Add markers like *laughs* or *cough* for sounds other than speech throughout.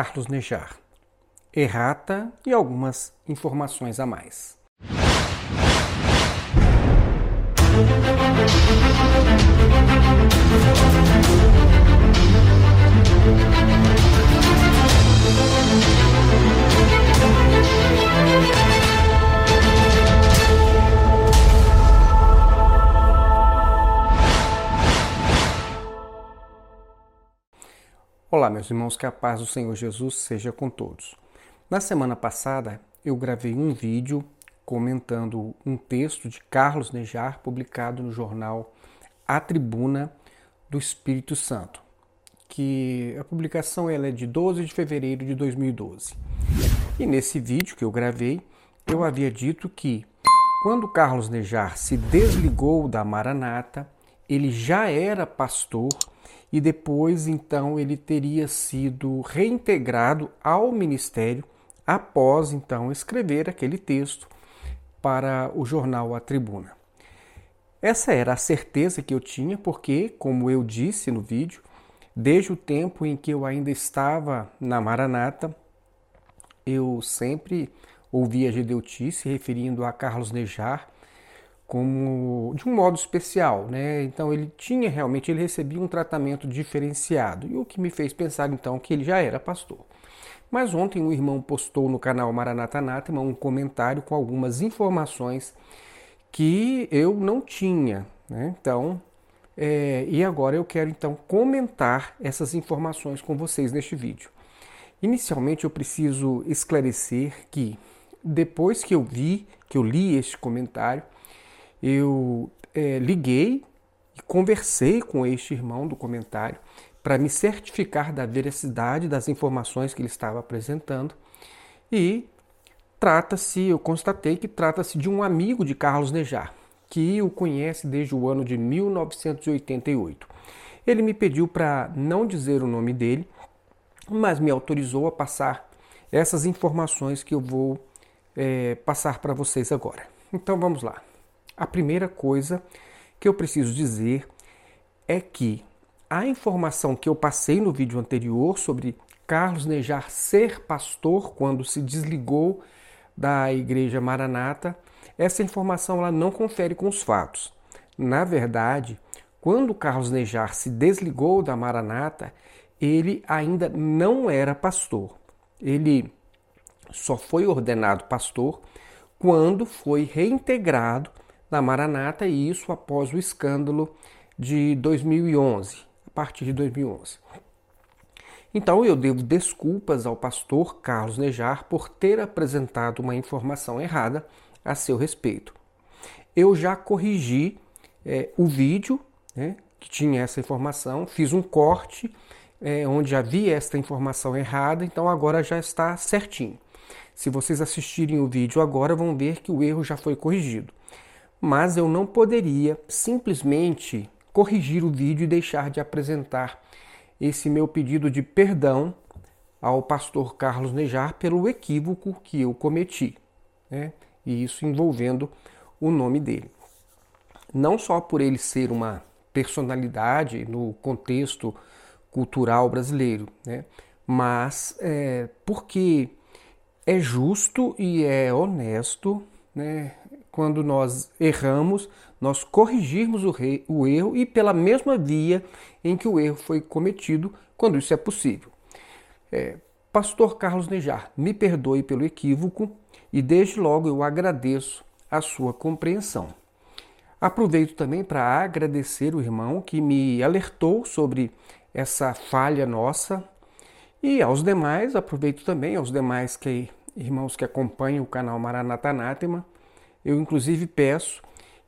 Carlos Nejar, errata e algumas informações a mais. Olá, meus irmãos, que a paz do Senhor Jesus seja com todos. Na semana passada, eu gravei um vídeo comentando um texto de Carlos Nejar publicado no jornal A Tribuna do Espírito Santo, que a publicação ela é de 12 de fevereiro de 2012. E nesse vídeo que eu gravei, eu havia dito que quando Carlos Nejar se desligou da Maranata, ele já era pastor e depois então ele teria sido reintegrado ao ministério após então escrever aquele texto para o jornal A Tribuna. Essa era a certeza que eu tinha, porque, como eu disse no vídeo, desde o tempo em que eu ainda estava na Maranata, eu sempre ouvia Gedeuti se referindo a Carlos Nejar como de um modo especial, né? Então ele tinha realmente ele recebia um tratamento diferenciado e o que me fez pensar então que ele já era pastor. Mas ontem o irmão postou no canal Maranata Anátema um comentário com algumas informações que eu não tinha, né? Então é, e agora eu quero então comentar essas informações com vocês neste vídeo. Inicialmente eu preciso esclarecer que depois que eu vi, que eu li este comentário, eu é, liguei e conversei com este irmão do comentário para me certificar da veracidade das informações que ele estava apresentando e trata-se, eu constatei que trata-se de um amigo de Carlos Nejar, que o conhece desde o ano de 1988. Ele me pediu para não dizer o nome dele, mas me autorizou a passar essas informações que eu vou é, passar para vocês agora. Então vamos lá. A primeira coisa que eu preciso dizer é que a informação que eu passei no vídeo anterior sobre Carlos Nejar ser pastor quando se desligou da igreja Maranata, essa informação ela não confere com os fatos. Na verdade, quando Carlos Nejar se desligou da Maranata, ele ainda não era pastor. Ele só foi ordenado pastor quando foi reintegrado na Maranata, e isso após o escândalo de 2011, a partir de 2011. Então eu devo desculpas ao pastor Carlos Nejar por ter apresentado uma informação errada a seu respeito. Eu já corrigi é, o vídeo né, que tinha essa informação, fiz um corte é, onde havia esta informação errada, então agora já está certinho. Se vocês assistirem o vídeo agora, vão ver que o erro já foi corrigido mas eu não poderia simplesmente corrigir o vídeo e deixar de apresentar esse meu pedido de perdão ao pastor Carlos Nejar pelo equívoco que eu cometi, né? e isso envolvendo o nome dele. Não só por ele ser uma personalidade no contexto cultural brasileiro, né? mas é, porque é justo e é honesto né, quando nós erramos, nós corrigirmos o, rei, o erro e pela mesma via em que o erro foi cometido, quando isso é possível. É, Pastor Carlos Nejar, me perdoe pelo equívoco e desde logo eu agradeço a sua compreensão. Aproveito também para agradecer o irmão que me alertou sobre essa falha nossa e aos demais, aproveito também aos demais que irmãos que acompanham o canal Maranata Anátema, eu, inclusive, peço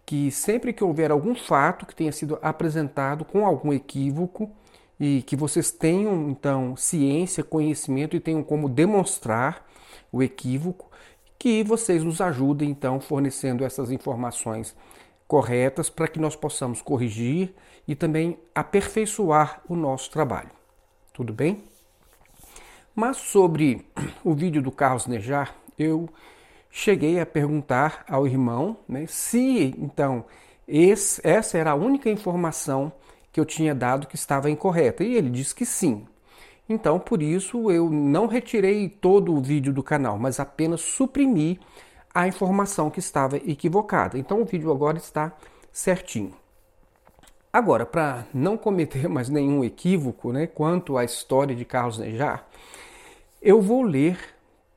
que sempre que houver algum fato que tenha sido apresentado com algum equívoco e que vocês tenham, então, ciência, conhecimento e tenham como demonstrar o equívoco, que vocês nos ajudem, então, fornecendo essas informações corretas para que nós possamos corrigir e também aperfeiçoar o nosso trabalho. Tudo bem? Mas sobre o vídeo do Carlos Nejar, eu cheguei a perguntar ao irmão né, se então esse, essa era a única informação que eu tinha dado que estava incorreta. E ele disse que sim. Então, por isso, eu não retirei todo o vídeo do canal, mas apenas suprimi a informação que estava equivocada. Então, o vídeo agora está certinho. Agora, para não cometer *laughs* mais nenhum equívoco né, quanto à história de Carlos Nejar, eu vou ler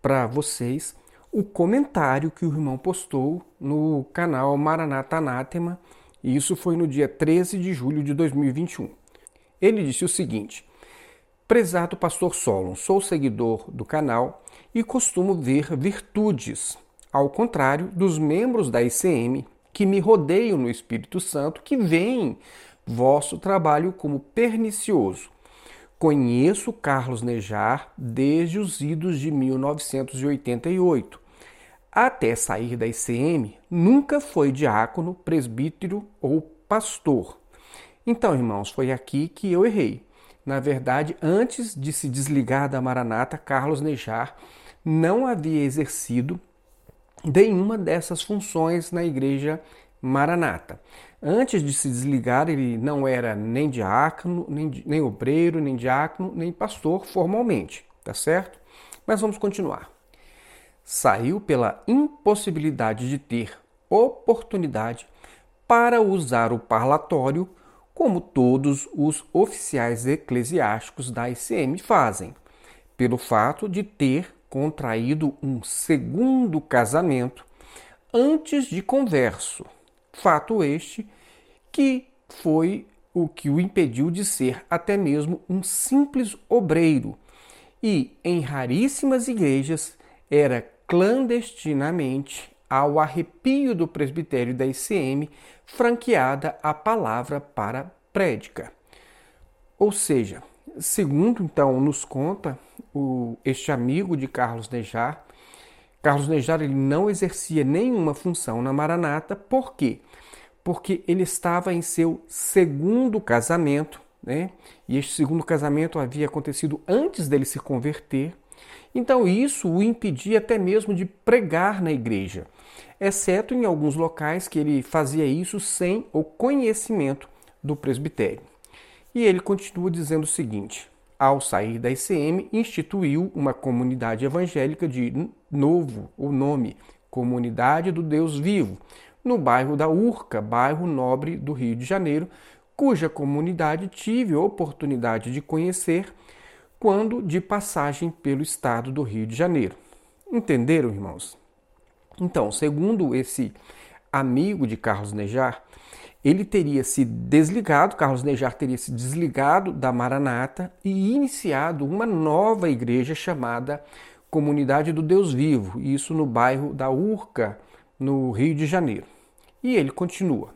para vocês o comentário que o irmão postou no canal Maranata Anátema, e isso foi no dia 13 de julho de 2021. Ele disse o seguinte: Prezado pastor Solon, sou seguidor do canal e costumo ver virtudes, ao contrário dos membros da ICM que me rodeiam no Espírito Santo, que veem vosso trabalho como pernicioso. Conheço Carlos Nejar desde os idos de 1988 até sair da ICM, nunca foi diácono, presbítero ou pastor. Então, irmãos, foi aqui que eu errei. Na verdade, antes de se desligar da Maranata, Carlos Nejar não havia exercido nenhuma dessas funções na igreja Maranata. Antes de se desligar, ele não era nem diácono, nem, nem obreiro, nem diácono, nem pastor formalmente, tá certo? Mas vamos continuar saiu pela impossibilidade de ter oportunidade para usar o parlatório como todos os oficiais eclesiásticos da ICM fazem, pelo fato de ter contraído um segundo casamento antes de converso. Fato este que foi o que o impediu de ser até mesmo um simples obreiro e, em raríssimas igrejas, era clandestinamente ao arrepio do presbitério da ICM, franqueada a palavra para prédica. Ou seja, segundo então nos conta o, este amigo de Carlos Nejar, Carlos Nejar ele não exercia nenhuma função na Maranata, por quê? Porque ele estava em seu segundo casamento, né? E este segundo casamento havia acontecido antes dele se converter, então isso o impedia até mesmo de pregar na igreja, exceto em alguns locais que ele fazia isso sem o conhecimento do presbitério. E ele continua dizendo o seguinte: ao sair da ICM, instituiu uma comunidade evangélica de novo o nome Comunidade do Deus Vivo, no bairro da Urca, bairro nobre do Rio de Janeiro, cuja comunidade tive a oportunidade de conhecer quando de passagem pelo estado do Rio de Janeiro. Entenderam, irmãos? Então, segundo esse amigo de Carlos Nejar, ele teria se desligado, Carlos Nejar teria se desligado da Maranata e iniciado uma nova igreja chamada Comunidade do Deus Vivo, isso no bairro da Urca, no Rio de Janeiro. E ele continua: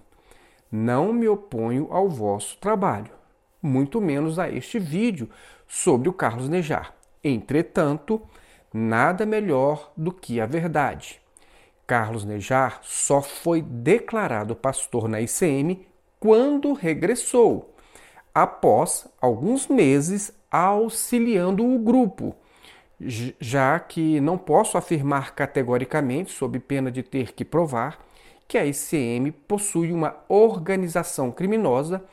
Não me oponho ao vosso trabalho, muito menos a este vídeo sobre o Carlos Nejar. Entretanto, nada melhor do que a verdade. Carlos Nejar só foi declarado pastor na ICM quando regressou, após alguns meses auxiliando o grupo, já que não posso afirmar categoricamente, sob pena de ter que provar, que a ICM possui uma organização criminosa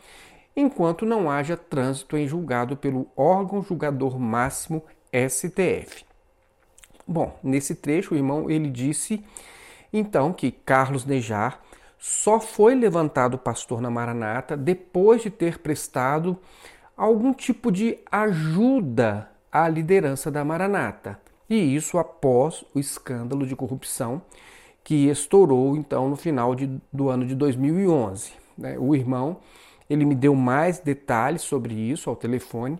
enquanto não haja trânsito em julgado pelo órgão julgador máximo STF. Bom, nesse trecho o irmão ele disse então que Carlos Nejar só foi levantado pastor na Maranata depois de ter prestado algum tipo de ajuda à liderança da Maranata. E isso após o escândalo de corrupção que estourou então no final de, do ano de 2011. Né? O irmão ele me deu mais detalhes sobre isso ao telefone,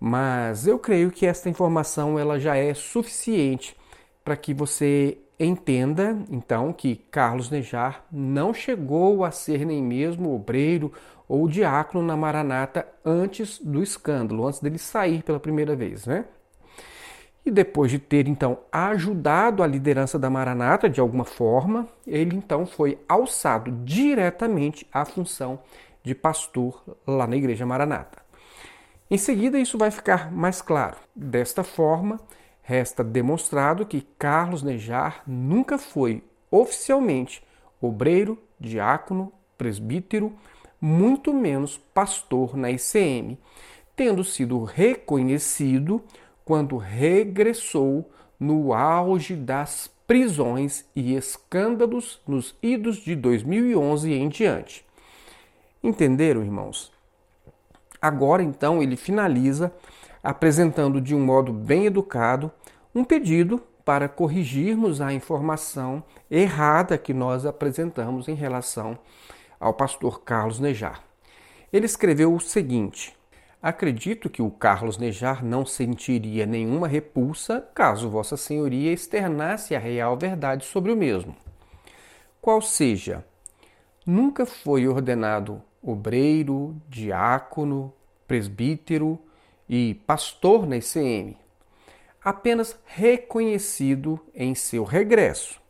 mas eu creio que esta informação ela já é suficiente para que você entenda então que Carlos Nejar não chegou a ser nem mesmo obreiro ou diácono na Maranata antes do escândalo, antes dele sair pela primeira vez, né? E depois de ter então ajudado a liderança da Maranata de alguma forma, ele então foi alçado diretamente à função de pastor lá na Igreja Maranata. Em seguida, isso vai ficar mais claro. Desta forma, resta demonstrado que Carlos Nejar nunca foi oficialmente obreiro, diácono, presbítero, muito menos pastor na ICM, tendo sido reconhecido quando regressou no auge das prisões e escândalos nos idos de 2011 em diante. Entenderam, irmãos? Agora então ele finaliza apresentando de um modo bem educado um pedido para corrigirmos a informação errada que nós apresentamos em relação ao pastor Carlos Nejar. Ele escreveu o seguinte: Acredito que o Carlos Nejar não sentiria nenhuma repulsa caso Vossa Senhoria externasse a real verdade sobre o mesmo. Qual seja, nunca foi ordenado obreiro, diácono, presbítero e pastor na ICM, apenas reconhecido em seu regresso,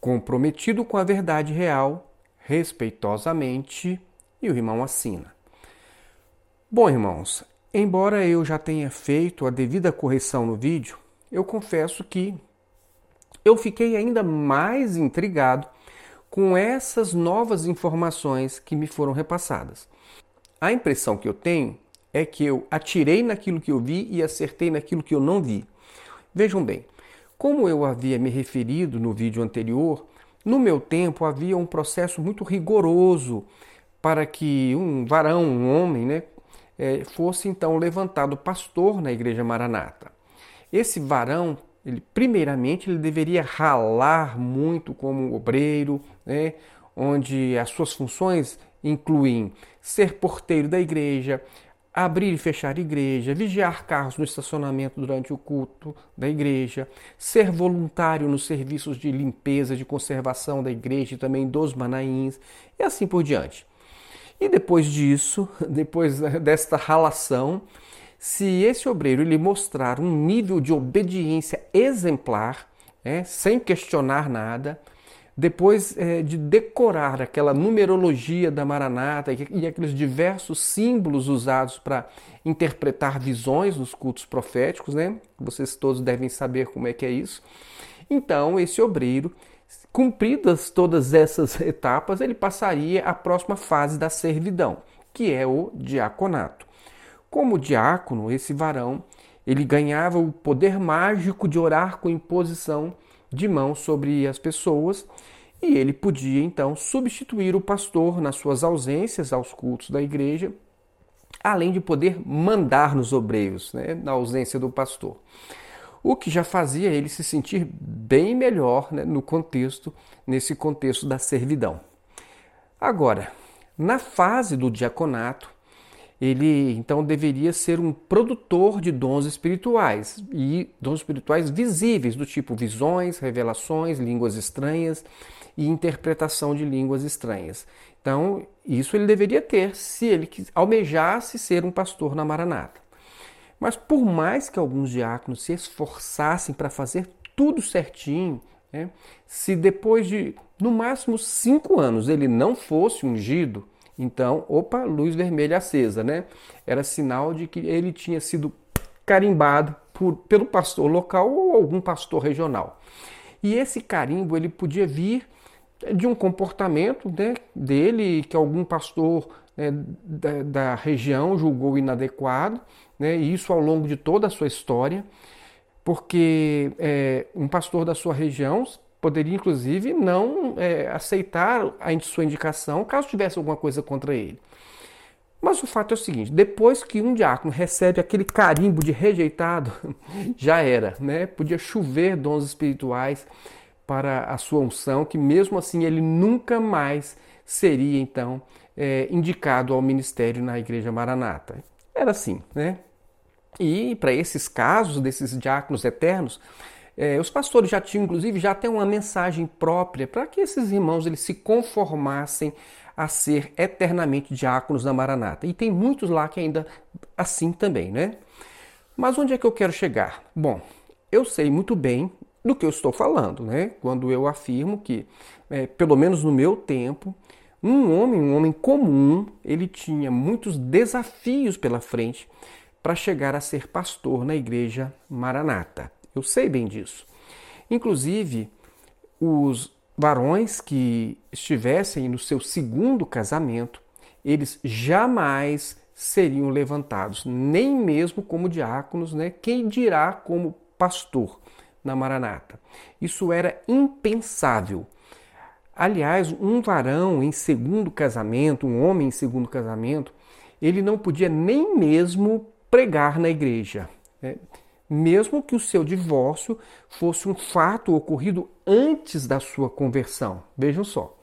comprometido com a verdade real, respeitosamente, e o irmão assina. Bom, irmãos, embora eu já tenha feito a devida correção no vídeo, eu confesso que eu fiquei ainda mais intrigado com essas novas informações que me foram repassadas. A impressão que eu tenho é que eu atirei naquilo que eu vi e acertei naquilo que eu não vi. Vejam bem, como eu havia me referido no vídeo anterior, no meu tempo havia um processo muito rigoroso para que um varão, um homem, né, eh, fosse então levantado pastor na igreja Maranata. Esse varão, ele primeiramente ele deveria ralar muito como obreiro, né, onde as suas funções incluem ser porteiro da igreja, abrir e fechar igreja, vigiar carros no estacionamento durante o culto da igreja, ser voluntário nos serviços de limpeza, de conservação da igreja e também dos manaíns, e assim por diante. E depois disso, *laughs* depois desta ralação, se esse obreiro ele mostrar um nível de obediência exemplar, é, sem questionar nada, depois é, de decorar aquela numerologia da Maranata e, e aqueles diversos símbolos usados para interpretar visões nos cultos proféticos, né? Vocês todos devem saber como é que é isso. Então, esse obreiro, cumpridas todas essas etapas, ele passaria à próxima fase da servidão, que é o diaconato. Como diácono, esse varão, ele ganhava o poder mágico de orar com imposição de mão sobre as pessoas e ele podia então substituir o pastor nas suas ausências aos cultos da igreja, além de poder mandar nos obreiros, né, na ausência do pastor. O que já fazia ele se sentir bem melhor né, no contexto, nesse contexto da servidão. Agora, na fase do diaconato, ele então deveria ser um produtor de dons espirituais e dons espirituais visíveis, do tipo visões, revelações, línguas estranhas e interpretação de línguas estranhas. Então, isso ele deveria ter se ele almejasse ser um pastor na Maranata. Mas por mais que alguns diáconos se esforçassem para fazer tudo certinho, né, se depois de no máximo cinco anos ele não fosse ungido, então, opa, luz vermelha acesa, né? Era sinal de que ele tinha sido carimbado por, pelo pastor local ou algum pastor regional. E esse carimbo ele podia vir de um comportamento né, dele que algum pastor né, da, da, região julgou inadequado, né, e isso ao longo de toda a sua história, porque é, um pastor da sua região poderia inclusive não é, aceitar a sua indicação caso tivesse alguma coisa contra ele. Mas o fato é o seguinte: depois que um diácono recebe aquele carimbo de rejeitado, *laughs* já era, né? Podia chover dons espirituais para a sua unção, que mesmo assim ele nunca mais seria então é, indicado ao ministério na Igreja Maranata. Era assim, né? E para esses casos desses diáconos eternos, é, os pastores já tinham, inclusive, já até uma mensagem própria para que esses irmãos eles se conformassem a ser eternamente diáconos da Maranata. E tem muitos lá que ainda assim também, né? Mas onde é que eu quero chegar? Bom, eu sei muito bem do que eu estou falando, né? Quando eu afirmo que, é, pelo menos no meu tempo, um homem, um homem comum, ele tinha muitos desafios pela frente para chegar a ser pastor na igreja Maranata. Eu sei bem disso. Inclusive, os varões que estivessem no seu segundo casamento, eles jamais seriam levantados, nem mesmo como diáconos, né? quem dirá como pastor na Maranata. Isso era impensável. Aliás, um varão em segundo casamento, um homem em segundo casamento, ele não podia nem mesmo pregar na igreja, né? Mesmo que o seu divórcio fosse um fato ocorrido antes da sua conversão. Vejam só.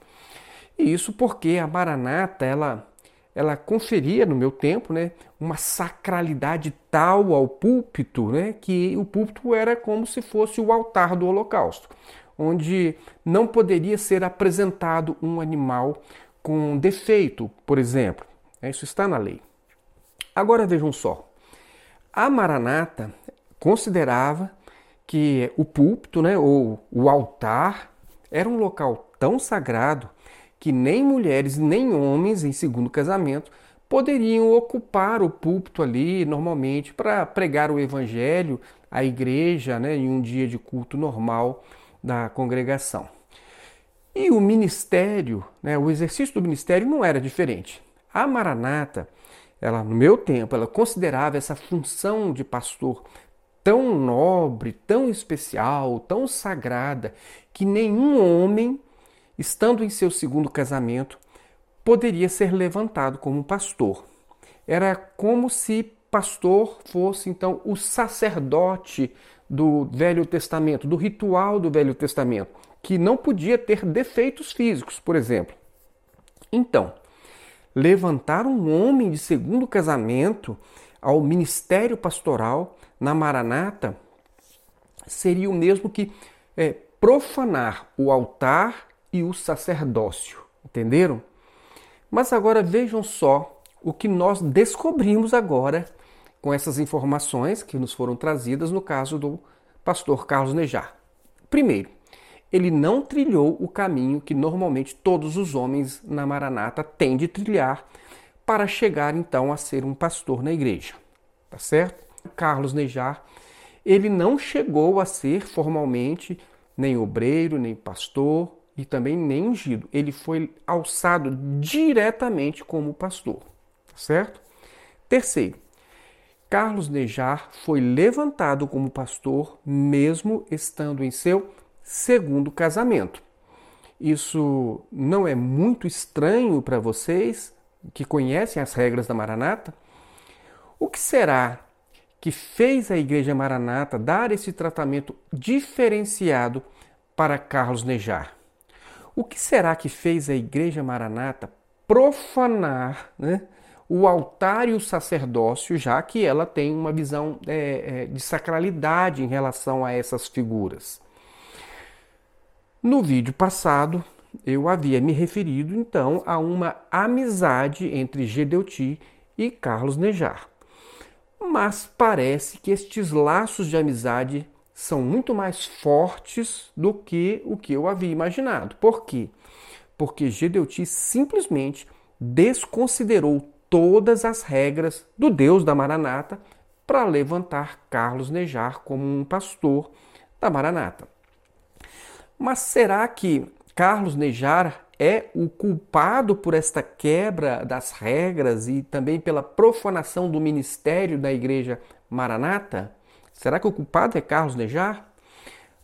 E isso porque a Maranata, ela ela conferia no meu tempo, né, uma sacralidade tal ao púlpito, né, que o púlpito era como se fosse o altar do holocausto, onde não poderia ser apresentado um animal com defeito, por exemplo. É, isso está na lei. Agora vejam só. A Maranata considerava que o púlpito, né, ou o altar, era um local tão sagrado que nem mulheres nem homens em segundo casamento poderiam ocupar o púlpito ali normalmente para pregar o evangelho à igreja, né, em um dia de culto normal da congregação. E o ministério, né, o exercício do ministério não era diferente. A Maranata, ela no meu tempo, ela considerava essa função de pastor tão nobre, tão especial, tão sagrada, que nenhum homem estando em seu segundo casamento, poderia ser levantado como pastor. Era como se pastor fosse então o sacerdote do Velho Testamento, do ritual do Velho Testamento, que não podia ter defeitos físicos, por exemplo. Então, levantar um homem de segundo casamento ao ministério pastoral na Maranata seria o mesmo que é, profanar o altar e o sacerdócio. Entenderam? Mas agora vejam só o que nós descobrimos agora com essas informações que nos foram trazidas no caso do pastor Carlos Nejar. Primeiro, ele não trilhou o caminho que normalmente todos os homens na Maranata têm de trilhar para chegar então a ser um pastor na igreja. Tá certo? Carlos Nejar, ele não chegou a ser formalmente nem obreiro, nem pastor, e também nem ungido. Ele foi alçado diretamente como pastor, certo? Terceiro, Carlos Nejar foi levantado como pastor mesmo estando em seu segundo casamento. Isso não é muito estranho para vocês que conhecem as regras da Maranata? O que será que fez a Igreja Maranata dar esse tratamento diferenciado para Carlos Nejar? O que será que fez a Igreja Maranata profanar né, o altar e o sacerdócio, já que ela tem uma visão é, é, de sacralidade em relação a essas figuras? No vídeo passado, eu havia me referido então a uma amizade entre Gedeuti e Carlos Nejar. Mas parece que estes laços de amizade são muito mais fortes do que o que eu havia imaginado. Por quê? Porque Gedeuti simplesmente desconsiderou todas as regras do Deus da Maranata para levantar Carlos Nejar como um pastor da Maranata. Mas será que Carlos Nejar é o culpado por esta quebra das regras e também pela profanação do ministério da Igreja Maranata? Será que o culpado é Carlos Nejar?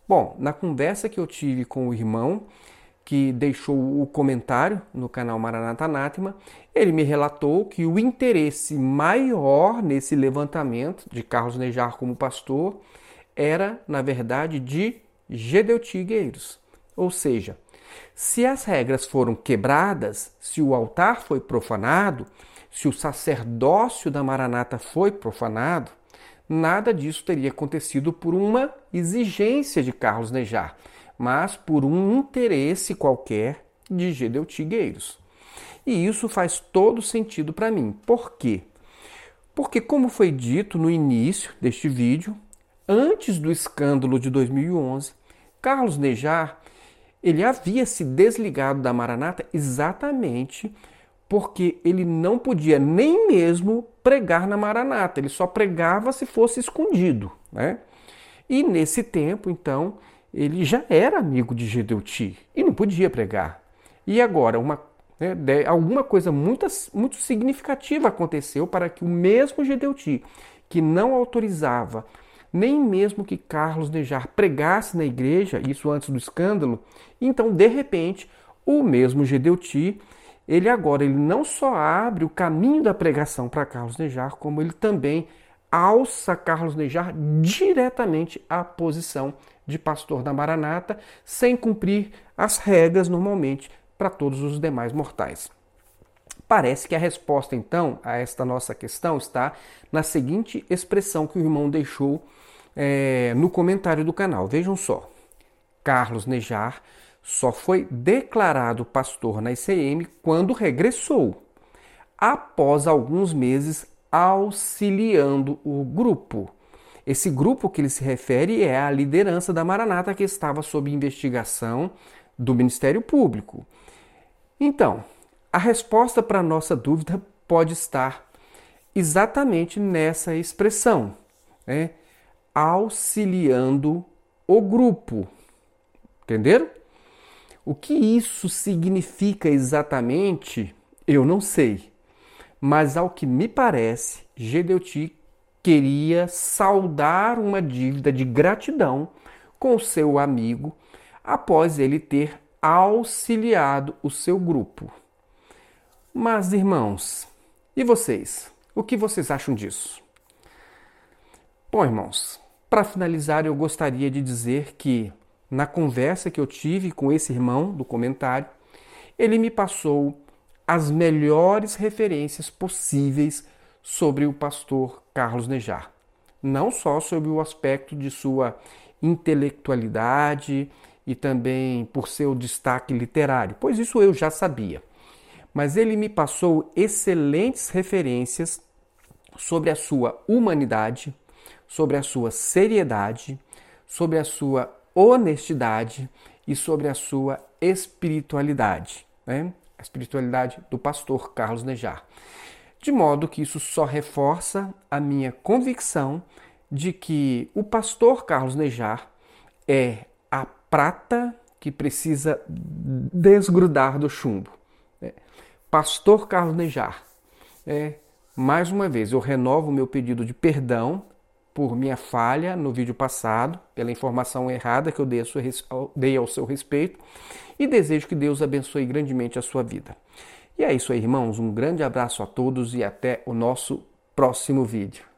Bom, na conversa que eu tive com o irmão que deixou o comentário no canal Maranata Anátema, ele me relatou que o interesse maior nesse levantamento de Carlos Nejar como pastor era, na verdade, de Gedeutigueiros. Ou seja, se as regras foram quebradas, se o altar foi profanado, se o sacerdócio da Maranata foi profanado, nada disso teria acontecido por uma exigência de Carlos Nejar, mas por um interesse qualquer de Gedeutigueiros. E isso faz todo sentido para mim. Por quê? Porque, como foi dito no início deste vídeo, antes do escândalo de 2011, Carlos Nejar ele havia se desligado da Maranata exatamente porque ele não podia nem mesmo pregar na Maranata, ele só pregava se fosse escondido. Né? E nesse tempo, então, ele já era amigo de Gedeuti e não podia pregar. E agora, uma Né? Alguma coisa muito, muito significativa aconteceu para que o mesmo Gedeuti, que não autorizava nem mesmo que Carlos Nejar pregasse na igreja, isso antes do escândalo, então de repente o mesmo Gedeuti, ele agora ele não só abre o caminho da pregação para Carlos Nejar, como ele também alça Carlos Nejar diretamente à posição de pastor da Maranata, sem cumprir as regras normalmente para todos os demais mortais. Parece que a resposta então a esta nossa questão está na seguinte expressão que o irmão deixou é, no comentário do canal. Vejam só. Carlos Nejar só foi declarado pastor na ICM quando regressou, após alguns meses auxiliando o grupo. Esse grupo que ele se refere é a liderança da Maranata que estava sob investigação do Ministério Público. Então, a resposta para a nossa dúvida pode estar exatamente nessa expressão, né? Auxiliando o grupo. Entenderam? O que isso significa exatamente, eu não sei. Mas ao que me parece, Gedeuti queria saldar uma dívida de gratidão com seu amigo após ele ter auxiliado o seu grupo. Mas, irmãos, e vocês? O que vocês acham disso? Bom, irmãos, para finalizar, eu gostaria de dizer que na conversa que eu tive com esse irmão do comentário, ele me passou as melhores referências possíveis sobre o pastor Carlos Nejar. Não só sobre o aspecto de sua intelectualidade e também por seu destaque literário, pois isso eu já sabia. Mas ele me passou excelentes referências sobre a sua humanidade, sobre a sua seriedade, sobre a sua honestidade e sobre a sua espiritualidade, né? a espiritualidade do pastor Carlos Nejar. De modo que isso só reforça a minha convicção de que o pastor Carlos Nejar é a prata que precisa desgrudar do chumbo. Né? Pastor Carlos Nejar, é, mais uma vez eu renovo o meu pedido de perdão por minha falha no vídeo passado, pela informação errada que eu dei, ao seu respeito e desejo que Deus abençoe grandemente a sua vida. E é isso aí, irmãos. Um grande abraço a todos e até o nosso próximo vídeo.